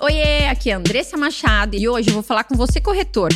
Oiê, aqui é Andressa Machado e hoje eu vou falar com você, corretor.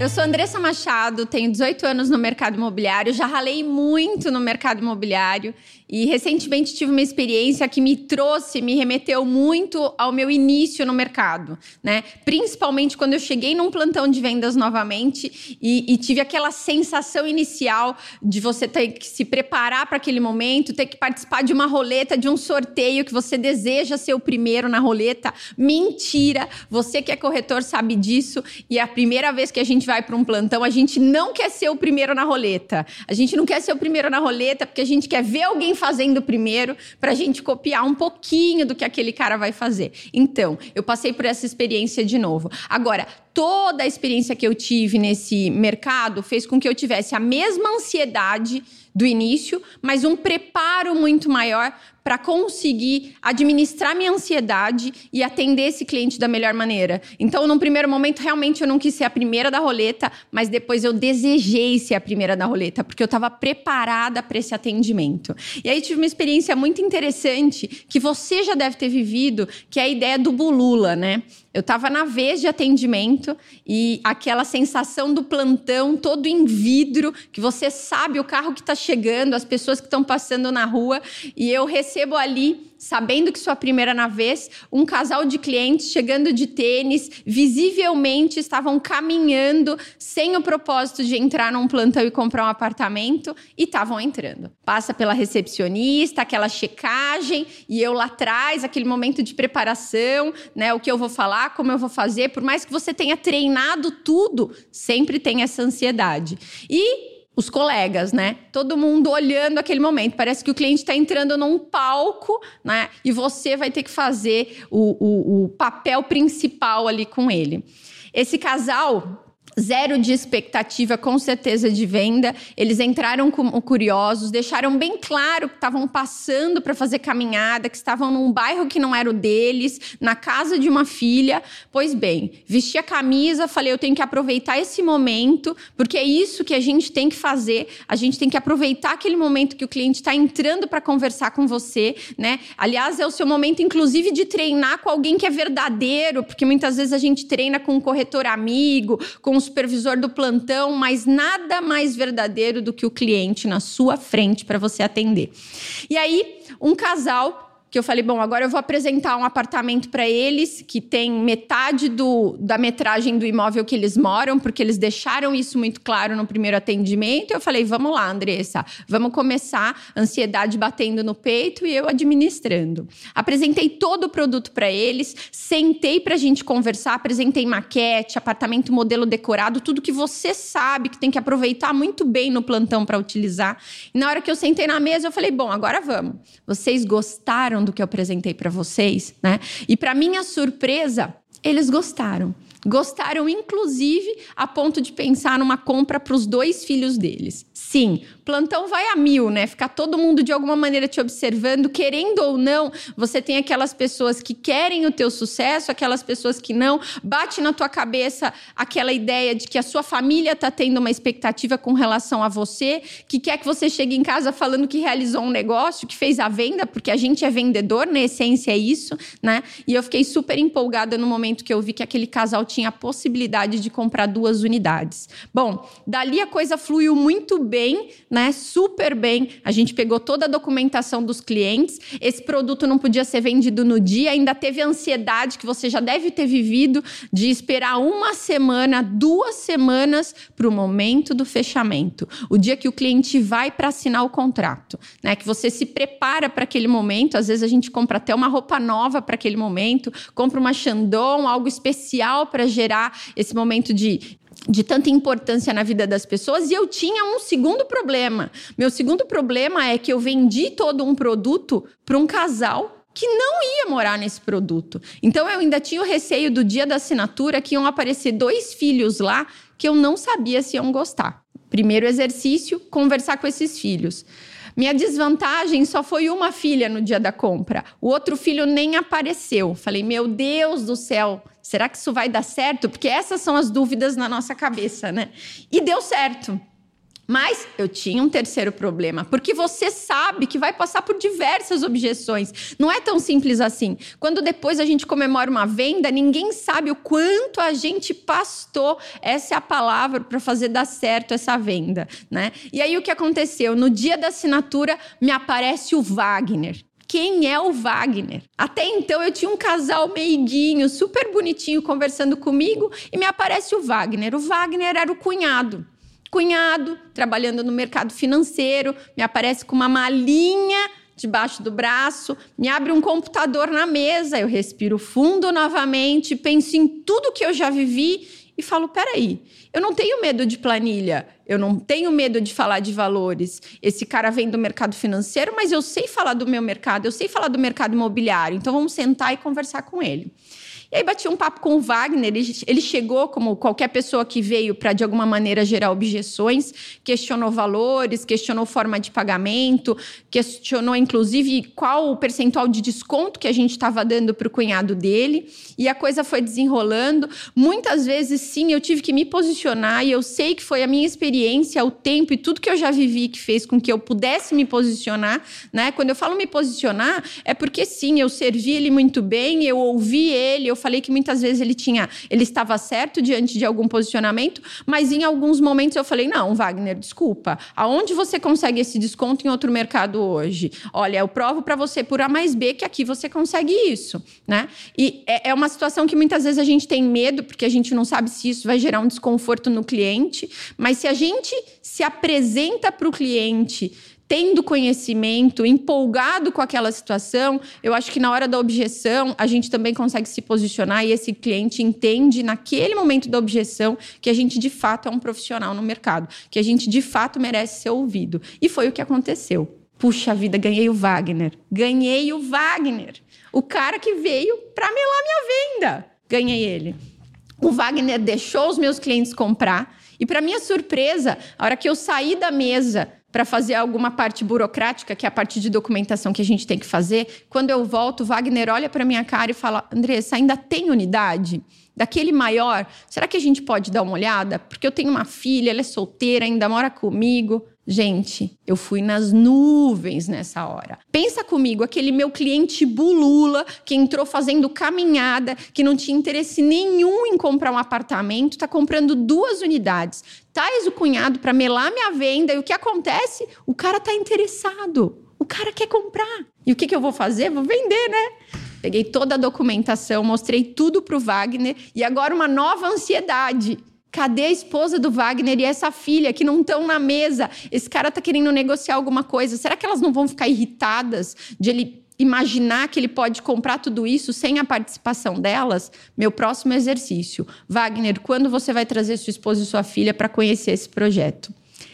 Eu sou Andressa Machado, tenho 18 anos no mercado imobiliário, já ralei muito no mercado imobiliário e recentemente tive uma experiência que me trouxe, me remeteu muito ao meu início no mercado, né? Principalmente quando eu cheguei num plantão de vendas novamente e, e tive aquela sensação inicial de você ter que se preparar para aquele momento, ter que participar de uma roleta, de um sorteio que você deseja ser o primeiro na roleta. Mentira! Você que é corretor sabe disso e é a primeira vez que a gente vai para um plantão, a gente não quer ser o primeiro na roleta. A gente não quer ser o primeiro na roleta porque a gente quer ver alguém fazendo primeiro para a gente copiar um pouquinho do que aquele cara vai fazer. Então, eu passei por essa experiência de novo. Agora, toda a experiência que eu tive nesse mercado fez com que eu tivesse a mesma ansiedade do início, mas um preparo muito maior para conseguir administrar minha ansiedade e atender esse cliente da melhor maneira. Então, num primeiro momento, realmente eu não quis ser a primeira da roleta, mas depois eu desejei ser a primeira da roleta, porque eu estava preparada para esse atendimento. E aí tive uma experiência muito interessante que você já deve ter vivido, que é a ideia do bulula, né? Eu estava na vez de atendimento e aquela sensação do plantão todo em vidro, que você sabe o carro que está chegando, as pessoas que estão passando na rua, e eu recebo ali sabendo que sua primeira na vez, um casal de clientes chegando de tênis, visivelmente estavam caminhando sem o propósito de entrar num plantão e comprar um apartamento e estavam entrando. Passa pela recepcionista, aquela checagem e eu lá atrás, aquele momento de preparação, né, o que eu vou falar, como eu vou fazer, por mais que você tenha treinado tudo, sempre tem essa ansiedade. E os colegas, né? Todo mundo olhando aquele momento. Parece que o cliente está entrando num palco, né? E você vai ter que fazer o, o, o papel principal ali com ele. Esse casal Zero de expectativa, com certeza, de venda. Eles entraram como curiosos, deixaram bem claro que estavam passando para fazer caminhada, que estavam num bairro que não era o deles, na casa de uma filha. Pois bem, vesti a camisa, falei: eu tenho que aproveitar esse momento, porque é isso que a gente tem que fazer. A gente tem que aproveitar aquele momento que o cliente está entrando para conversar com você, né? Aliás, é o seu momento, inclusive, de treinar com alguém que é verdadeiro, porque muitas vezes a gente treina com um corretor amigo, com um supervisor do plantão, mas nada mais verdadeiro do que o cliente na sua frente para você atender. E aí, um casal que eu falei, bom, agora eu vou apresentar um apartamento para eles que tem metade do, da metragem do imóvel que eles moram, porque eles deixaram isso muito claro no primeiro atendimento. Eu falei, vamos lá, Andressa, vamos começar, ansiedade batendo no peito e eu administrando. Apresentei todo o produto para eles, sentei para a gente conversar, apresentei maquete, apartamento modelo decorado, tudo que você sabe que tem que aproveitar muito bem no plantão para utilizar. E na hora que eu sentei na mesa, eu falei, bom, agora vamos. Vocês gostaram do que eu apresentei para vocês, né? E para minha surpresa, eles gostaram. Gostaram, inclusive, a ponto de pensar numa compra para os dois filhos deles. Sim, plantão vai a mil, né? Ficar todo mundo de alguma maneira te observando, querendo ou não, você tem aquelas pessoas que querem o teu sucesso, aquelas pessoas que não. Bate na tua cabeça aquela ideia de que a sua família está tendo uma expectativa com relação a você, que quer que você chegue em casa falando que realizou um negócio, que fez a venda, porque a gente é vendedor, na essência é isso, né? E eu fiquei super empolgada no momento que eu vi que aquele casal tinha a possibilidade de comprar duas unidades. Bom, dali a coisa fluiu muito bem, né? Super bem. A gente pegou toda a documentação dos clientes. Esse produto não podia ser vendido no dia, ainda teve ansiedade que você já deve ter vivido de esperar uma semana, duas semanas para o momento do fechamento. O dia que o cliente vai para assinar o contrato, né? Que você se prepara para aquele momento. Às vezes a gente compra até uma roupa nova para aquele momento, compra uma Chandon, algo especial para para gerar esse momento de de tanta importância na vida das pessoas e eu tinha um segundo problema. Meu segundo problema é que eu vendi todo um produto para um casal que não ia morar nesse produto. Então eu ainda tinha o receio do dia da assinatura que iam aparecer dois filhos lá que eu não sabia se iam gostar. Primeiro exercício, conversar com esses filhos. Minha desvantagem só foi uma filha no dia da compra. O outro filho nem apareceu. Falei, meu Deus do céu, será que isso vai dar certo? Porque essas são as dúvidas na nossa cabeça, né? E deu certo. Mas eu tinha um terceiro problema, porque você sabe que vai passar por diversas objeções. Não é tão simples assim. Quando depois a gente comemora uma venda, ninguém sabe o quanto a gente pastou essa é a palavra para fazer dar certo essa venda, né? E aí o que aconteceu? No dia da assinatura me aparece o Wagner quem é o Wagner. Até então eu tinha um casal meiguinho, super bonitinho, conversando comigo e me aparece o Wagner. O Wagner era o cunhado cunhado, trabalhando no mercado financeiro, me aparece com uma malinha debaixo do braço, me abre um computador na mesa, eu respiro fundo novamente, penso em tudo que eu já vivi e falo: peraí, eu não tenho medo de planilha, eu não tenho medo de falar de valores. Esse cara vem do mercado financeiro, mas eu sei falar do meu mercado, eu sei falar do mercado imobiliário, então vamos sentar e conversar com ele. E aí bati um papo com o Wagner, ele, ele chegou como qualquer pessoa que veio para de alguma maneira gerar objeções, questionou valores, questionou forma de pagamento, questionou inclusive qual o percentual de desconto que a gente estava dando para o cunhado dele, e a coisa foi desenrolando. Muitas vezes sim, eu tive que me posicionar e eu sei que foi a minha experiência, o tempo e tudo que eu já vivi que fez com que eu pudesse me posicionar, né? Quando eu falo me posicionar, é porque sim, eu servi ele muito bem, eu ouvi ele, eu falei que muitas vezes ele tinha, ele estava certo diante de algum posicionamento, mas em alguns momentos eu falei: não, Wagner, desculpa. Aonde você consegue esse desconto em outro mercado hoje? Olha, eu provo para você por A mais B que aqui você consegue isso, né? E é, é uma situação que muitas vezes a gente tem medo, porque a gente não sabe se isso vai gerar um desconforto no cliente, mas se a gente se apresenta para o cliente tendo conhecimento, empolgado com aquela situação, eu acho que na hora da objeção a gente também consegue se posicionar e esse cliente entende naquele momento da objeção que a gente de fato é um profissional no mercado, que a gente de fato merece ser ouvido. E foi o que aconteceu. Puxa vida, ganhei o Wagner. Ganhei o Wagner. O cara que veio para melar minha venda. Ganhei ele. O Wagner deixou os meus clientes comprar. E, para minha surpresa, a hora que eu saí da mesa para fazer alguma parte burocrática, que é a parte de documentação que a gente tem que fazer. Quando eu volto, Wagner olha para minha cara e fala: Andressa, ainda tem unidade? Daquele maior, será que a gente pode dar uma olhada? Porque eu tenho uma filha, ela é solteira, ainda mora comigo. Gente, eu fui nas nuvens nessa hora. Pensa comigo, aquele meu cliente bulula que entrou fazendo caminhada, que não tinha interesse nenhum em comprar um apartamento, está comprando duas unidades. Traz o cunhado para melar minha venda e o que acontece? O cara está interessado. O cara quer comprar. E o que, que eu vou fazer? Vou vender, né? Peguei toda a documentação, mostrei tudo para o Wagner e agora uma nova ansiedade Cadê a esposa do Wagner e essa filha que não estão na mesa? Esse cara tá querendo negociar alguma coisa. Será que elas não vão ficar irritadas de ele imaginar que ele pode comprar tudo isso sem a participação delas? Meu próximo exercício. Wagner, quando você vai trazer sua esposa e sua filha para conhecer esse projeto?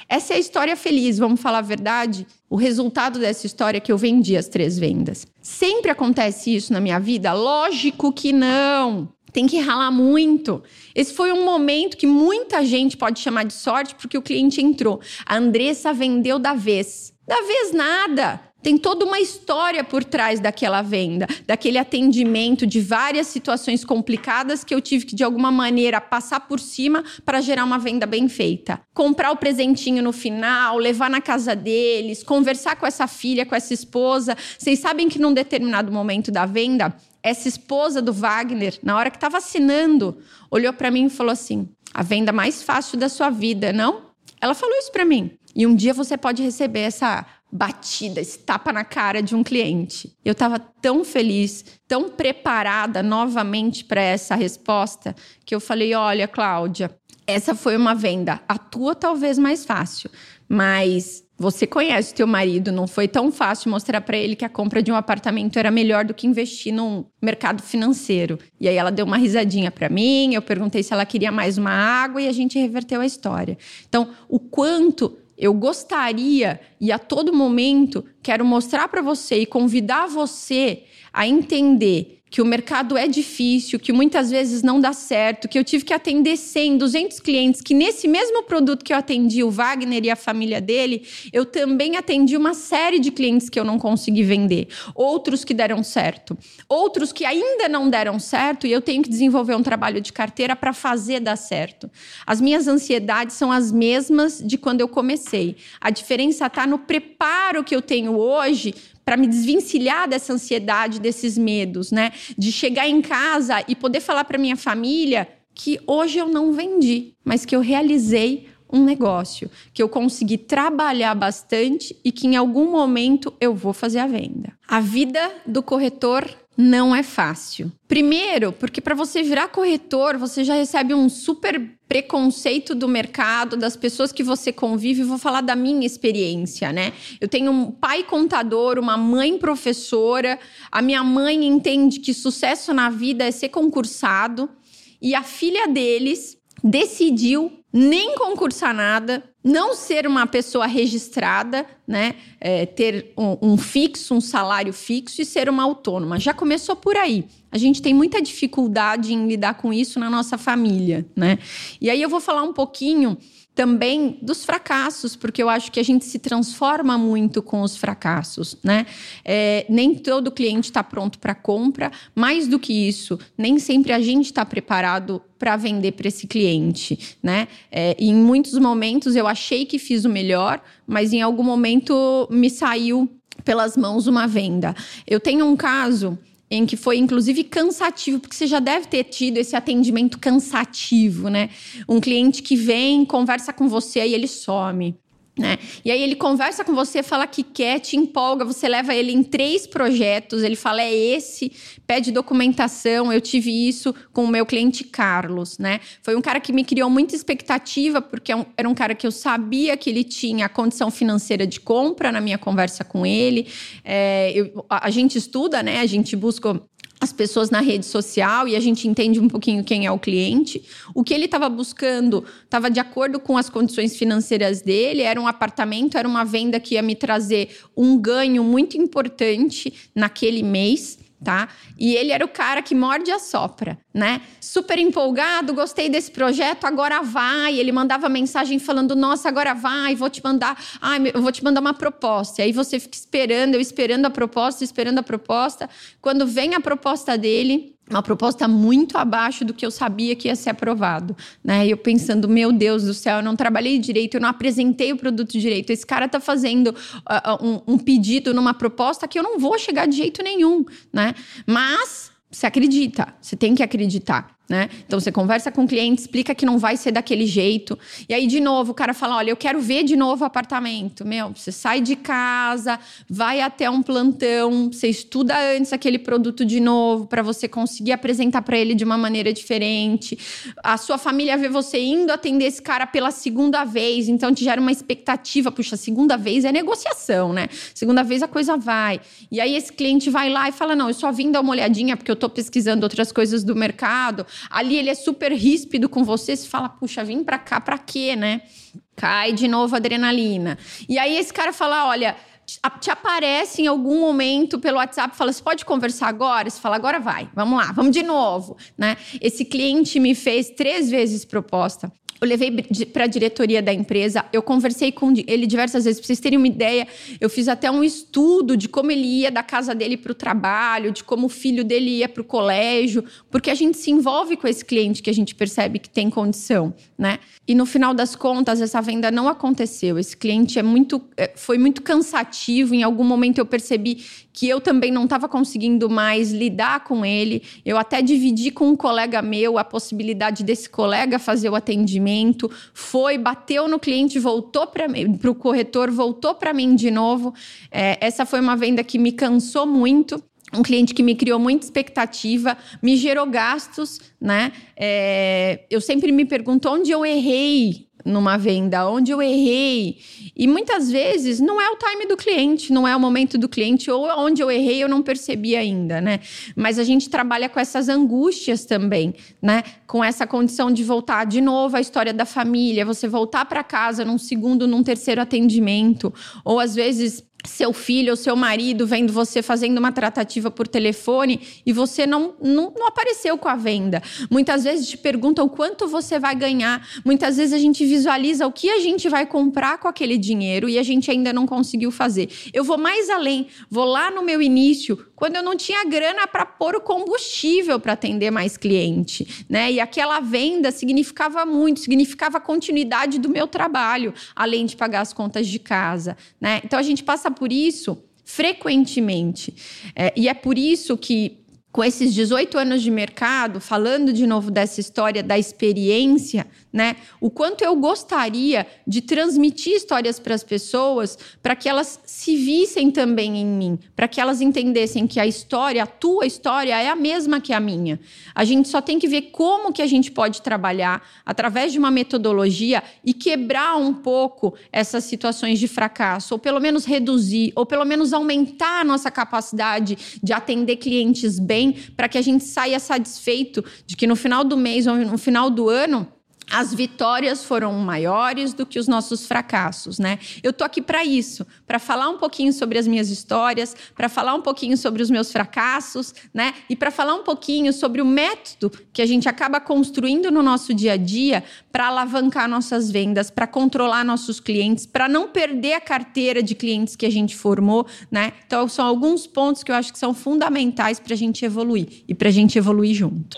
Essa é a história feliz, vamos falar a verdade? O resultado dessa história é que eu vendi as três vendas. Sempre acontece isso na minha vida? Lógico que não tem que ralar muito. Esse foi um momento que muita gente pode chamar de sorte porque o cliente entrou. A Andressa vendeu da vez. Da vez nada. Tem toda uma história por trás daquela venda, daquele atendimento de várias situações complicadas que eu tive que, de alguma maneira, passar por cima para gerar uma venda bem feita. Comprar o presentinho no final, levar na casa deles, conversar com essa filha, com essa esposa. Vocês sabem que num determinado momento da venda, essa esposa do Wagner, na hora que estava assinando, olhou para mim e falou assim: a venda mais fácil da sua vida, não? Ela falou isso para mim. E um dia você pode receber essa batida, esse tapa na cara de um cliente. Eu estava tão feliz, tão preparada novamente para essa resposta, que eu falei: olha, Cláudia, essa foi uma venda, a tua talvez mais fácil, mas você conhece o teu marido, não foi tão fácil mostrar para ele que a compra de um apartamento era melhor do que investir num mercado financeiro. E aí ela deu uma risadinha para mim, eu perguntei se ela queria mais uma água e a gente reverteu a história. Então, o quanto eu gostaria e a todo momento quero mostrar para você e convidar você a entender que o mercado é difícil, que muitas vezes não dá certo, que eu tive que atender 100, 200 clientes, que nesse mesmo produto que eu atendi o Wagner e a família dele, eu também atendi uma série de clientes que eu não consegui vender, outros que deram certo, outros que ainda não deram certo e eu tenho que desenvolver um trabalho de carteira para fazer dar certo. As minhas ansiedades são as mesmas de quando eu comecei. A diferença está no preparo que eu tenho hoje para me desvencilhar dessa ansiedade, desses medos, né? De chegar em casa e poder falar para minha família que hoje eu não vendi, mas que eu realizei um negócio, que eu consegui trabalhar bastante e que em algum momento eu vou fazer a venda. A vida do corretor não é fácil. Primeiro, porque para você virar corretor, você já recebe um super preconceito do mercado, das pessoas que você convive. Vou falar da minha experiência, né? Eu tenho um pai contador, uma mãe professora. A minha mãe entende que sucesso na vida é ser concursado. E a filha deles decidiu nem concursar nada, não ser uma pessoa registrada, né? É, ter um, um, fixo, um salário fixo e ser uma autônoma. Já começou por aí. A gente tem muita dificuldade em lidar com isso na nossa família, né? E aí eu vou falar um pouquinho também dos fracassos, porque eu acho que a gente se transforma muito com os fracassos, né? É, nem todo cliente está pronto para compra. Mais do que isso, nem sempre a gente está preparado para vender para esse cliente, né? É, em muitos momentos eu achei que fiz o melhor, mas em algum momento me saiu pelas mãos uma venda. Eu tenho um caso em que foi inclusive cansativo, porque você já deve ter tido esse atendimento cansativo, né? Um cliente que vem, conversa com você e ele some. Né? E aí ele conversa com você, fala que quer, te empolga, você leva ele em três projetos, ele fala é esse, pede documentação. Eu tive isso com o meu cliente Carlos, né? Foi um cara que me criou muita expectativa porque é era um cara que eu sabia que ele tinha a condição financeira de compra na minha conversa com ele. É, eu, a, a gente estuda, né? A gente busca as pessoas na rede social e a gente entende um pouquinho quem é o cliente. O que ele estava buscando estava de acordo com as condições financeiras dele, era um apartamento, era uma venda que ia me trazer um ganho muito importante naquele mês tá? E ele era o cara que morde a sopra, né? Super empolgado, gostei desse projeto, agora vai. Ele mandava mensagem falando: "Nossa, agora vai, vou te mandar, ai, eu vou te mandar uma proposta". E aí você fica esperando, eu esperando a proposta, esperando a proposta. Quando vem a proposta dele, uma proposta muito abaixo do que eu sabia que ia ser aprovado, né? E eu pensando, meu Deus do céu, eu não trabalhei direito, eu não apresentei o produto direito. Esse cara tá fazendo uh, um, um pedido numa proposta que eu não vou chegar de jeito nenhum, né? Mas você acredita, você tem que acreditar. Né? Então você conversa com o cliente, explica que não vai ser daquele jeito. E aí, de novo, o cara fala: olha, eu quero ver de novo o apartamento. Meu, você sai de casa, vai até um plantão, você estuda antes aquele produto de novo para você conseguir apresentar para ele de uma maneira diferente. A sua família vê você indo atender esse cara pela segunda vez, então te gera uma expectativa. Puxa, segunda vez é negociação, né? Segunda vez a coisa vai. E aí esse cliente vai lá e fala: não, eu só vim dar uma olhadinha porque eu tô pesquisando outras coisas do mercado. Ali ele é super ríspido com você, você fala, puxa, vim pra cá pra quê, né? Cai de novo a adrenalina. E aí esse cara fala, olha, te aparece em algum momento pelo WhatsApp, fala, você pode conversar agora? Você fala, agora vai, vamos lá, vamos de novo, né? Esse cliente me fez três vezes proposta eu levei para a diretoria da empresa, eu conversei com ele diversas vezes, para vocês terem uma ideia, eu fiz até um estudo de como ele ia da casa dele para o trabalho, de como o filho dele ia para o colégio, porque a gente se envolve com esse cliente que a gente percebe que tem condição, né? E no final das contas, essa venda não aconteceu. Esse cliente é muito, é, foi muito cansativo. Em algum momento eu percebi que eu também não estava conseguindo mais lidar com ele. Eu até dividi com um colega meu a possibilidade desse colega fazer o atendimento. Foi, bateu no cliente, voltou para o corretor, voltou para mim de novo. É, essa foi uma venda que me cansou muito um cliente que me criou muita expectativa, me gerou gastos, né? É, eu sempre me pergunto onde eu errei numa venda, onde eu errei. E muitas vezes não é o time do cliente, não é o momento do cliente, ou onde eu errei eu não percebi ainda, né? Mas a gente trabalha com essas angústias também, né? Com essa condição de voltar de novo à história da família, você voltar para casa num segundo, num terceiro atendimento, ou às vezes seu filho ou seu marido vendo você fazendo uma tratativa por telefone e você não, não, não, apareceu com a venda. Muitas vezes te perguntam quanto você vai ganhar. Muitas vezes a gente visualiza o que a gente vai comprar com aquele dinheiro e a gente ainda não conseguiu fazer. Eu vou mais além, vou lá no meu início, quando eu não tinha grana para pôr o combustível para atender mais cliente, né? E aquela venda significava muito, significava a continuidade do meu trabalho, além de pagar as contas de casa, né? Então a gente passa por isso frequentemente. É, e é por isso que com esses 18 anos de mercado, falando de novo dessa história da experiência, né? O quanto eu gostaria de transmitir histórias para as pessoas, para que elas se vissem também em mim, para que elas entendessem que a história, a tua história é a mesma que a minha. A gente só tem que ver como que a gente pode trabalhar através de uma metodologia e quebrar um pouco essas situações de fracasso, ou pelo menos reduzir, ou pelo menos aumentar a nossa capacidade de atender clientes bem, para que a gente saia satisfeito de que no final do mês ou no final do ano as vitórias foram maiores do que os nossos fracassos, né? Eu tô aqui para isso, para falar um pouquinho sobre as minhas histórias, para falar um pouquinho sobre os meus fracassos, né? E para falar um pouquinho sobre o método que a gente acaba construindo no nosso dia a dia para alavancar nossas vendas, para controlar nossos clientes, para não perder a carteira de clientes que a gente formou, né? Então são alguns pontos que eu acho que são fundamentais para a gente evoluir e para a gente evoluir junto.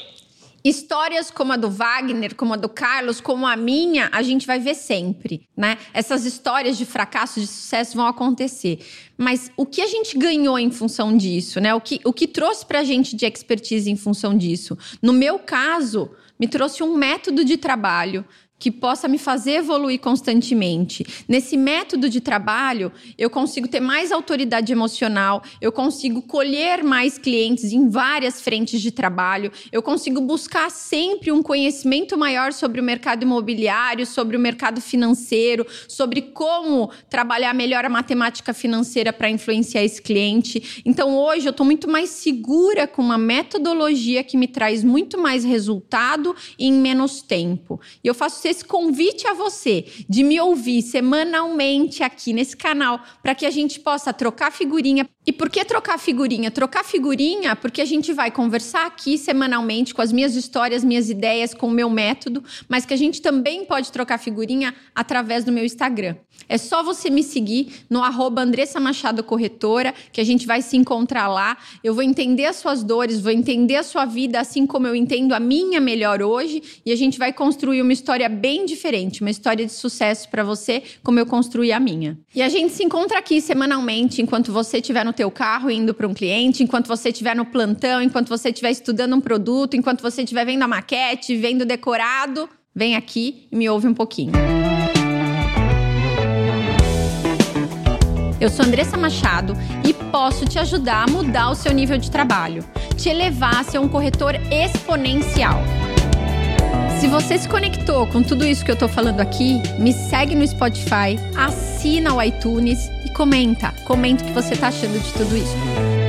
Histórias como a do Wagner, como a do Carlos, como a minha, a gente vai ver sempre, né? Essas histórias de fracasso, de sucesso vão acontecer. Mas o que a gente ganhou em função disso, né? O que, o que trouxe pra gente de expertise em função disso? No meu caso, me trouxe um método de trabalho que possa me fazer evoluir constantemente. Nesse método de trabalho, eu consigo ter mais autoridade emocional, eu consigo colher mais clientes em várias frentes de trabalho, eu consigo buscar sempre um conhecimento maior sobre o mercado imobiliário, sobre o mercado financeiro, sobre como trabalhar melhor a matemática financeira para influenciar esse cliente. Então, hoje eu estou muito mais segura com uma metodologia que me traz muito mais resultado em menos tempo. E eu faço esse convite a você de me ouvir semanalmente aqui nesse canal para que a gente possa trocar figurinha. E por que trocar figurinha? Trocar figurinha porque a gente vai conversar aqui semanalmente com as minhas histórias, minhas ideias, com o meu método, mas que a gente também pode trocar figurinha através do meu Instagram. É só você me seguir no arroba Andressa Machado Corretora, que a gente vai se encontrar lá. Eu vou entender as suas dores, vou entender a sua vida, assim como eu entendo a minha melhor hoje, e a gente vai construir uma história bem diferente, uma história de sucesso para você, como eu construí a minha. E a gente se encontra aqui semanalmente, enquanto você estiver no teu carro indo para um cliente, enquanto você estiver no plantão, enquanto você estiver estudando um produto, enquanto você estiver vendo a maquete, vendo decorado, vem aqui e me ouve um pouquinho. Eu sou Andressa Machado e posso te ajudar a mudar o seu nível de trabalho, te elevar a ser um corretor exponencial. Se você se conectou com tudo isso que eu tô falando aqui, me segue no Spotify, assina o iTunes comenta. Comenta o que você tá achando de tudo isso.